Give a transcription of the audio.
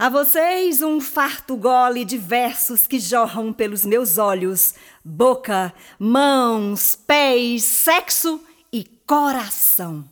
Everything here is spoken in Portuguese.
A vocês um farto gole de versos que jorram pelos meus olhos, boca, mãos, pés, sexo e coração.